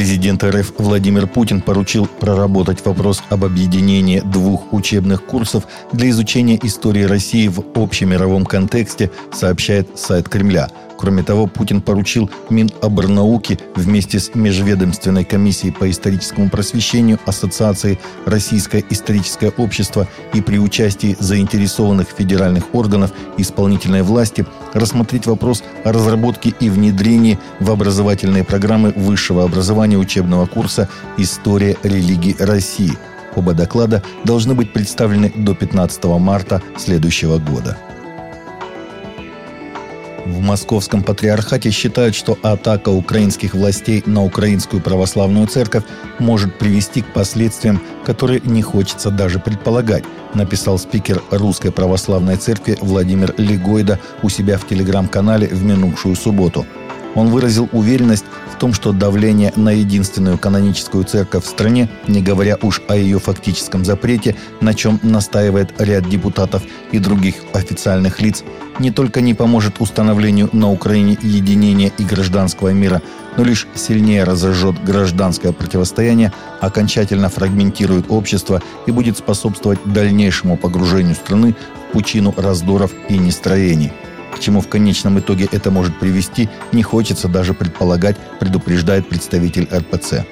Президент РФ Владимир Путин поручил проработать вопрос об объединении двух учебных курсов для изучения истории России в общемировом контексте, сообщает сайт Кремля – Кроме того, Путин поручил Миноборнауки вместе с Межведомственной комиссией по историческому просвещению Ассоциации «Российское историческое общество» и при участии заинтересованных федеральных органов исполнительной власти рассмотреть вопрос о разработке и внедрении в образовательные программы высшего образования учебного курса «История религии России». Оба доклада должны быть представлены до 15 марта следующего года. В московском патриархате считают, что атака украинских властей на украинскую православную церковь может привести к последствиям, которые не хочется даже предполагать, написал спикер Русской православной церкви Владимир Легойда у себя в телеграм-канале в минувшую субботу. Он выразил уверенность том, что давление на единственную каноническую церковь в стране, не говоря уж о ее фактическом запрете, на чем настаивает ряд депутатов и других официальных лиц, не только не поможет установлению на Украине единения и гражданского мира, но лишь сильнее разожжет гражданское противостояние, окончательно фрагментирует общество и будет способствовать дальнейшему погружению страны в пучину раздоров и нестроений – чему в конечном итоге это может привести, не хочется даже предполагать, предупреждает представитель РПЦ.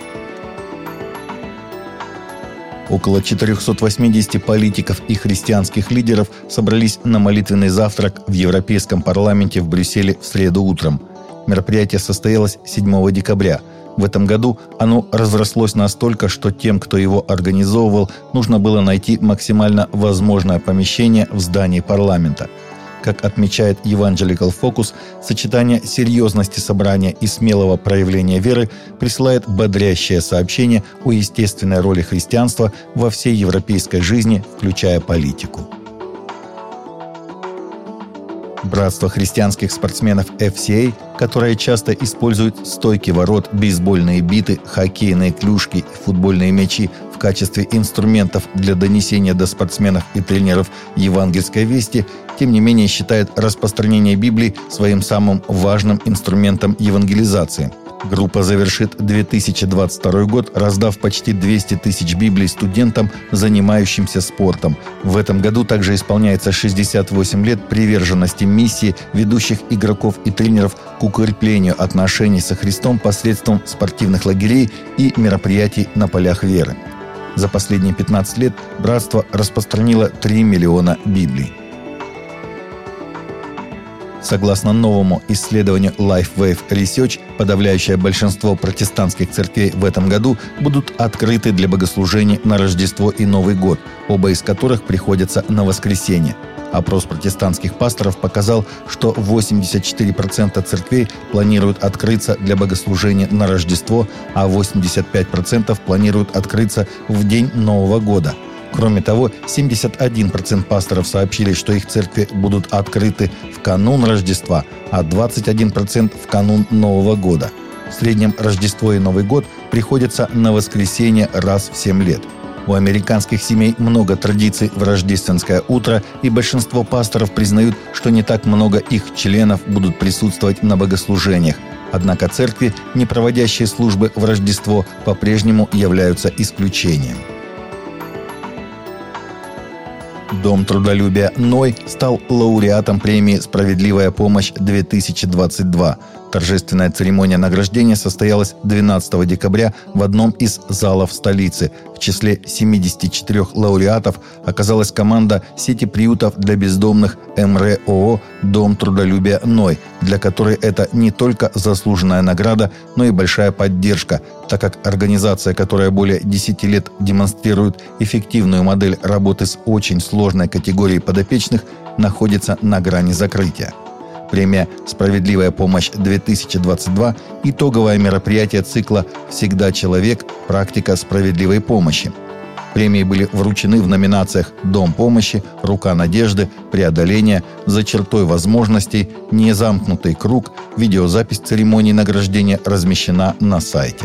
Около 480 политиков и христианских лидеров собрались на молитвенный завтрак в Европейском парламенте в Брюсселе в среду утром. Мероприятие состоялось 7 декабря. В этом году оно разрослось настолько, что тем, кто его организовывал, нужно было найти максимально возможное помещение в здании парламента – как отмечает Evangelical Focus, сочетание серьезности собрания и смелого проявления веры присылает бодрящее сообщение о естественной роли христианства во всей европейской жизни, включая политику. Братство христианских спортсменов FCA, которое часто использует стойки ворот, бейсбольные биты, хоккейные клюшки и футбольные мячи в качестве инструментов для донесения до спортсменов и тренеров евангельской вести, тем не менее считает распространение Библии своим самым важным инструментом евангелизации – Группа завершит 2022 год, раздав почти 200 тысяч Библий студентам, занимающимся спортом. В этом году также исполняется 68 лет приверженности миссии ведущих игроков и тренеров к укреплению отношений со Христом посредством спортивных лагерей и мероприятий на полях веры. За последние 15 лет братство распространило 3 миллиона Библий. Согласно новому исследованию LifeWave Research, подавляющее большинство протестантских церквей в этом году будут открыты для богослужений на Рождество и Новый год, оба из которых приходятся на воскресенье. Опрос протестантских пасторов показал, что 84% церквей планируют открыться для богослужения на Рождество, а 85% планируют открыться в день Нового года – Кроме того, 71% пасторов сообщили, что их церкви будут открыты в канун Рождества, а 21% в канун Нового года. В среднем Рождество и Новый год приходится на воскресенье раз в 7 лет. У американских семей много традиций в рождественское утро, и большинство пасторов признают, что не так много их членов будут присутствовать на богослужениях. Однако церкви, не проводящие службы в Рождество, по-прежнему являются исключением. Дом трудолюбия «Ной» стал лауреатом премии «Справедливая помощь-2022». Торжественная церемония награждения состоялась 12 декабря в одном из залов столицы. В числе 74 лауреатов оказалась команда сети приютов для бездомных МРО «Дом трудолюбия Ной», для которой это не только заслуженная награда, но и большая поддержка, так как организация, которая более 10 лет демонстрирует эффективную модель работы с очень сложной категорией подопечных, находится на грани закрытия. Премия «Справедливая помощь-2022» – итоговое мероприятие цикла «Всегда человек. Практика справедливой помощи». Премии были вручены в номинациях «Дом помощи», «Рука надежды», «Преодоление», «За чертой возможностей», «Незамкнутый круг». Видеозапись церемонии награждения размещена на сайте.